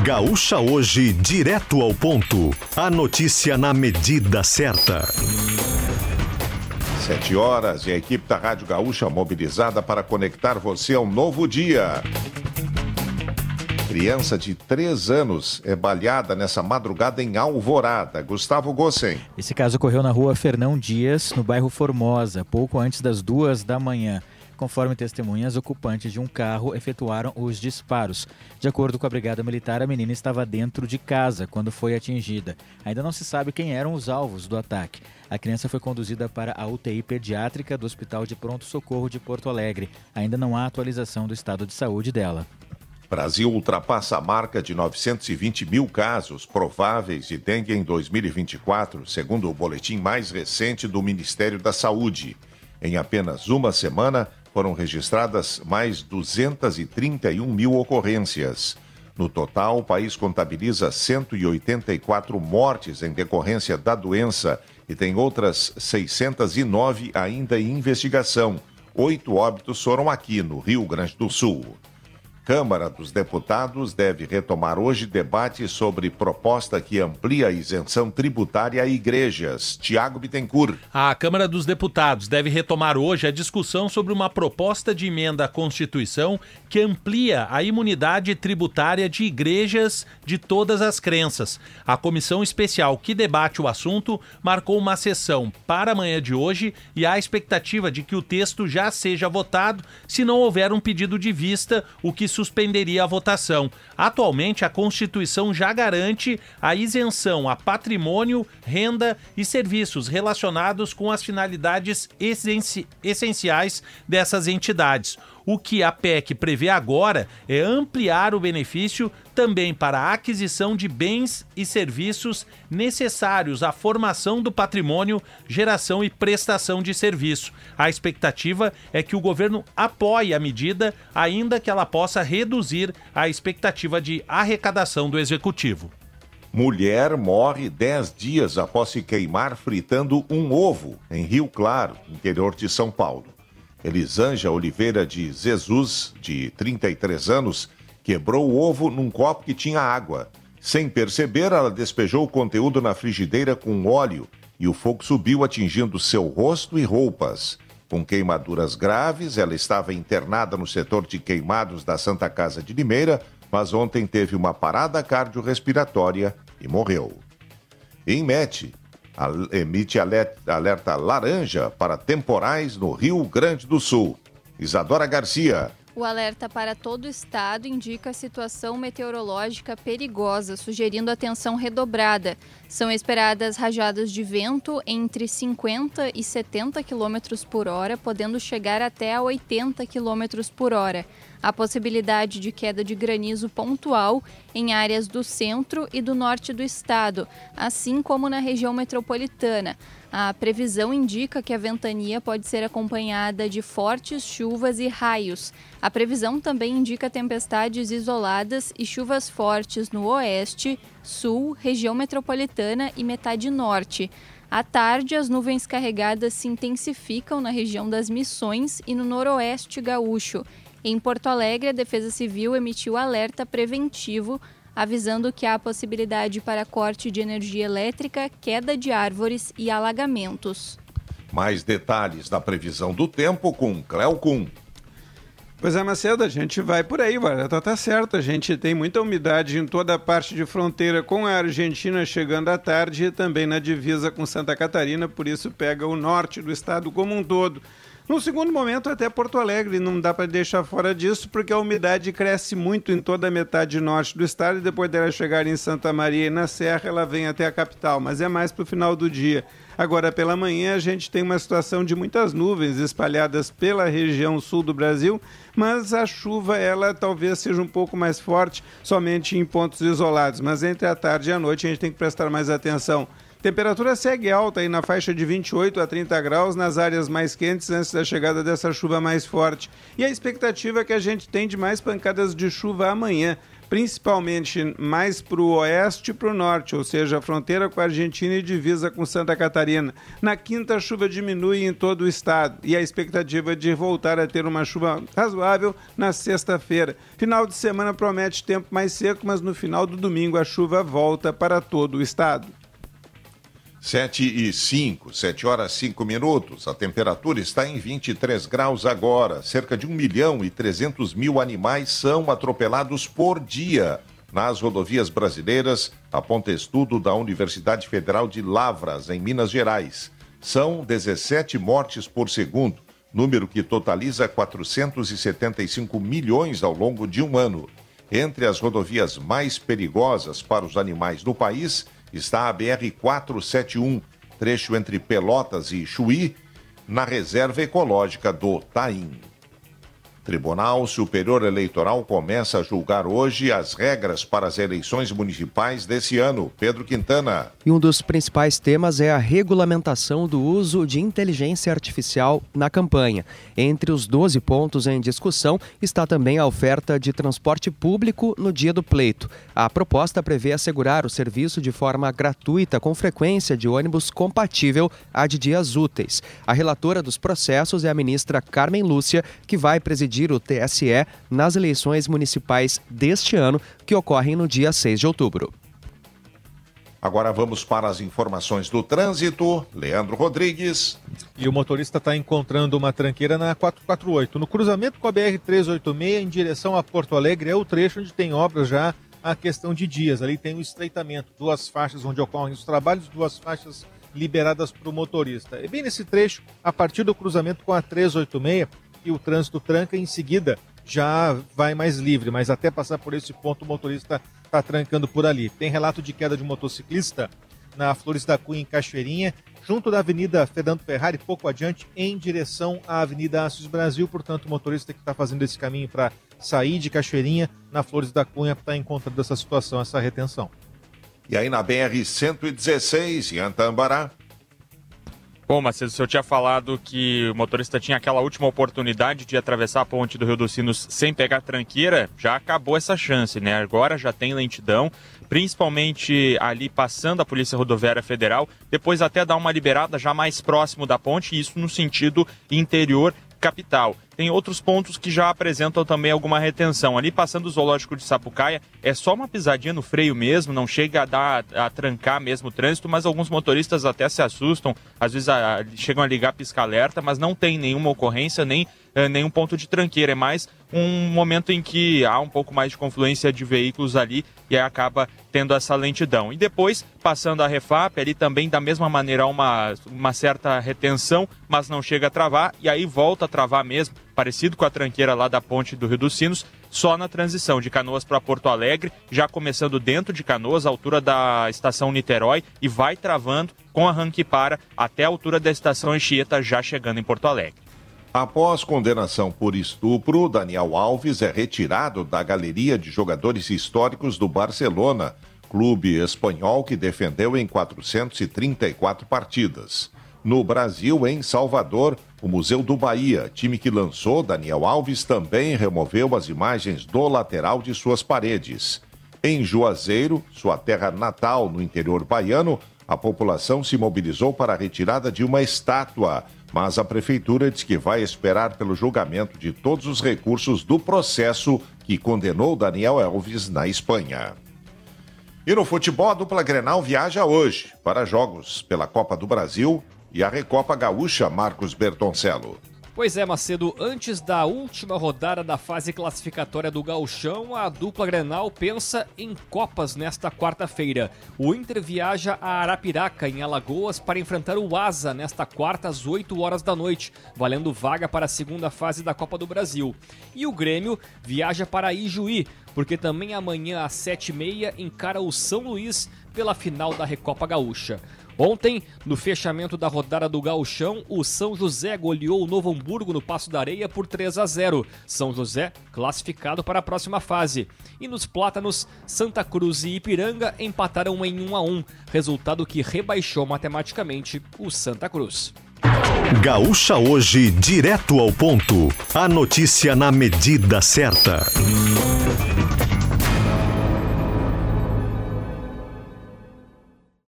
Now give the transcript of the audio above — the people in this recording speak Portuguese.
Gaúcha Hoje, direto ao ponto. A notícia na medida certa. Sete horas e a equipe da Rádio Gaúcha mobilizada para conectar você ao novo dia. Criança de três anos é baleada nessa madrugada em Alvorada. Gustavo Gossen. Esse caso ocorreu na rua Fernão Dias, no bairro Formosa, pouco antes das duas da manhã. Conforme testemunhas, ocupantes de um carro efetuaram os disparos. De acordo com a Brigada Militar, a menina estava dentro de casa quando foi atingida. Ainda não se sabe quem eram os alvos do ataque. A criança foi conduzida para a UTI pediátrica do Hospital de Pronto Socorro de Porto Alegre. Ainda não há atualização do estado de saúde dela. Brasil ultrapassa a marca de 920 mil casos prováveis de dengue em 2024, segundo o boletim mais recente do Ministério da Saúde. Em apenas uma semana, foram registradas mais 231 mil ocorrências. No total, o país contabiliza 184 mortes em decorrência da doença e tem outras 609 ainda em investigação. Oito óbitos foram aqui no Rio Grande do Sul. Câmara dos Deputados deve retomar hoje debate sobre proposta que amplia a isenção tributária a igrejas. Tiago Bittencourt. A Câmara dos Deputados deve retomar hoje a discussão sobre uma proposta de emenda à Constituição que amplia a imunidade tributária de igrejas de todas as crenças. A comissão especial que debate o assunto marcou uma sessão para amanhã de hoje e há a expectativa de que o texto já seja votado se não houver um pedido de vista, o que suspenderia a votação. Atualmente, a Constituição já garante a isenção a patrimônio, renda e serviços relacionados com as finalidades essenciais dessas entidades. O que a PEC prevê agora é ampliar o benefício também para a aquisição de bens e serviços necessários à formação do patrimônio, geração e prestação de serviço. A expectativa é que o governo apoie a medida, ainda que ela possa reduzir a expectativa de arrecadação do executivo. Mulher morre 10 dias após se queimar fritando um ovo em Rio Claro, interior de São Paulo. Elisângela Oliveira de Jesus, de 33 anos, quebrou o ovo num copo que tinha água. Sem perceber, ela despejou o conteúdo na frigideira com óleo e o fogo subiu atingindo seu rosto e roupas. Com queimaduras graves, ela estava internada no setor de queimados da Santa Casa de Limeira, mas ontem teve uma parada cardiorrespiratória e morreu. Em Mete, emite alerta laranja para temporais no Rio Grande do Sul. Isadora Garcia. O alerta para todo o estado indica situação meteorológica perigosa, sugerindo atenção redobrada. São esperadas rajadas de vento entre 50 e 70 km por hora, podendo chegar até a 80 km por hora. A possibilidade de queda de granizo pontual em áreas do centro e do norte do estado, assim como na região metropolitana. A previsão indica que a ventania pode ser acompanhada de fortes chuvas e raios. A previsão também indica tempestades isoladas e chuvas fortes no oeste, sul, região metropolitana e metade norte. À tarde, as nuvens carregadas se intensificam na região das Missões e no noroeste gaúcho. Em Porto Alegre, a Defesa Civil emitiu alerta preventivo avisando que há possibilidade para corte de energia elétrica, queda de árvores e alagamentos. Mais detalhes da previsão do tempo com Cleo Kuhn. Pois é, Macedo, a gente vai por aí, vai. Tá, tá certo. A gente tem muita umidade em toda a parte de fronteira com a Argentina chegando à tarde e também na divisa com Santa Catarina, por isso pega o norte do estado como um todo. No segundo momento, até Porto Alegre, não dá para deixar fora disso, porque a umidade cresce muito em toda a metade norte do estado e depois dela chegar em Santa Maria e na Serra, ela vem até a capital, mas é mais para o final do dia. Agora, pela manhã, a gente tem uma situação de muitas nuvens espalhadas pela região sul do Brasil, mas a chuva, ela talvez seja um pouco mais forte somente em pontos isolados. Mas entre a tarde e a noite, a gente tem que prestar mais atenção Temperatura segue alta aí na faixa de 28 a 30 graus nas áreas mais quentes antes da chegada dessa chuva mais forte. E a expectativa é que a gente tem de mais pancadas de chuva amanhã principalmente mais para o oeste e para o norte, ou seja, a fronteira com a Argentina e divisa com Santa Catarina. Na quinta, a chuva diminui em todo o estado e a expectativa é de voltar a ter uma chuva razoável na sexta-feira. Final de semana promete tempo mais seco, mas no final do domingo a chuva volta para todo o estado. 7 e 5, 7 horas 5 minutos. A temperatura está em 23 graus agora. Cerca de 1 milhão e 300 mil animais são atropelados por dia nas rodovias brasileiras, aponta estudo da Universidade Federal de Lavras, em Minas Gerais. São 17 mortes por segundo, número que totaliza 475 milhões ao longo de um ano. Entre as rodovias mais perigosas para os animais no país está a BR-471, trecho entre Pelotas e Chuí, na reserva ecológica do Taim. Tribunal Superior Eleitoral começa a julgar hoje as regras para as eleições municipais desse ano. Pedro Quintana. E um dos principais temas é a regulamentação do uso de inteligência artificial na campanha. Entre os 12 pontos em discussão está também a oferta de transporte público no dia do pleito. A proposta prevê assegurar o serviço de forma gratuita com frequência de ônibus compatível à de dias úteis. A relatora dos processos é a ministra Carmen Lúcia, que vai presidir o TSE nas eleições municipais deste ano, que ocorrem no dia 6 de outubro. Agora vamos para as informações do trânsito. Leandro Rodrigues. E o motorista está encontrando uma tranqueira na 448. No cruzamento com a BR-386, em direção a Porto Alegre, é o trecho onde tem obras já a questão de dias. Ali tem o um estreitamento, duas faixas onde ocorrem os trabalhos, duas faixas liberadas para o motorista. E bem nesse trecho, a partir do cruzamento com a 386, que o trânsito tranca em seguida já vai mais livre, mas até passar por esse ponto o motorista está trancando por ali. Tem relato de queda de um motociclista na Flores da Cunha, em Cachoeirinha, junto da Avenida Fernando Ferrari, pouco adiante, em direção à Avenida Assis Brasil. Portanto, o motorista que está fazendo esse caminho para sair de Cachoeirinha, na Flores da Cunha, está encontrando essa situação, essa retenção. E aí na BR-116, em Antambará, Bom, Macedo, o senhor tinha falado que o motorista tinha aquela última oportunidade de atravessar a ponte do Rio dos Sinos sem pegar tranqueira. Já acabou essa chance, né? Agora já tem lentidão, principalmente ali passando a Polícia Rodoviária Federal. Depois até dar uma liberada já mais próximo da ponte, isso no sentido interior capital. Tem outros pontos que já apresentam também alguma retenção. Ali passando o zoológico de Sapucaia, é só uma pisadinha no freio mesmo, não chega a dar a trancar mesmo o trânsito, mas alguns motoristas até se assustam, às vezes a, chegam a ligar pisca-alerta, mas não tem nenhuma ocorrência, nem é, nenhum ponto de tranqueira. É mais um momento em que há um pouco mais de confluência de veículos ali e acaba tendo essa lentidão. E depois, passando a refap, ali também da mesma maneira há uma, uma certa retenção, mas não chega a travar, e aí volta a travar mesmo, parecido com a tranqueira lá da ponte do Rio dos Sinos, só na transição de Canoas para Porto Alegre, já começando dentro de Canoas, à altura da estação Niterói, e vai travando com arranque para até a altura da estação Anchieta, já chegando em Porto Alegre. Após condenação por estupro, Daniel Alves é retirado da galeria de jogadores históricos do Barcelona, clube espanhol que defendeu em 434 partidas. No Brasil, em Salvador, o Museu do Bahia, time que lançou Daniel Alves, também removeu as imagens do lateral de suas paredes. Em Juazeiro, sua terra natal no interior baiano, a população se mobilizou para a retirada de uma estátua mas a prefeitura diz que vai esperar pelo julgamento de todos os recursos do processo que condenou Daniel Alves na Espanha. E no futebol, a dupla Grenal viaja hoje para jogos pela Copa do Brasil e a Recopa Gaúcha Marcos Bertoncello. Pois é, Macedo, antes da última rodada da fase classificatória do Gauchão, a dupla Grenal pensa em Copas nesta quarta-feira. O Inter viaja a Arapiraca, em Alagoas, para enfrentar o Asa nesta quarta às 8 horas da noite, valendo vaga para a segunda fase da Copa do Brasil. E o Grêmio viaja para Ijuí, porque também amanhã às 7h30 encara o São Luís pela final da Recopa Gaúcha. Ontem, no fechamento da rodada do Gauchão, o São José goleou o Novo Hamburgo no Passo da Areia por 3 a 0. São José classificado para a próxima fase. E nos Plátanos, Santa Cruz e Ipiranga empataram em 1 a 1, resultado que rebaixou matematicamente o Santa Cruz. Gaúcha hoje, direto ao ponto. A notícia na medida certa.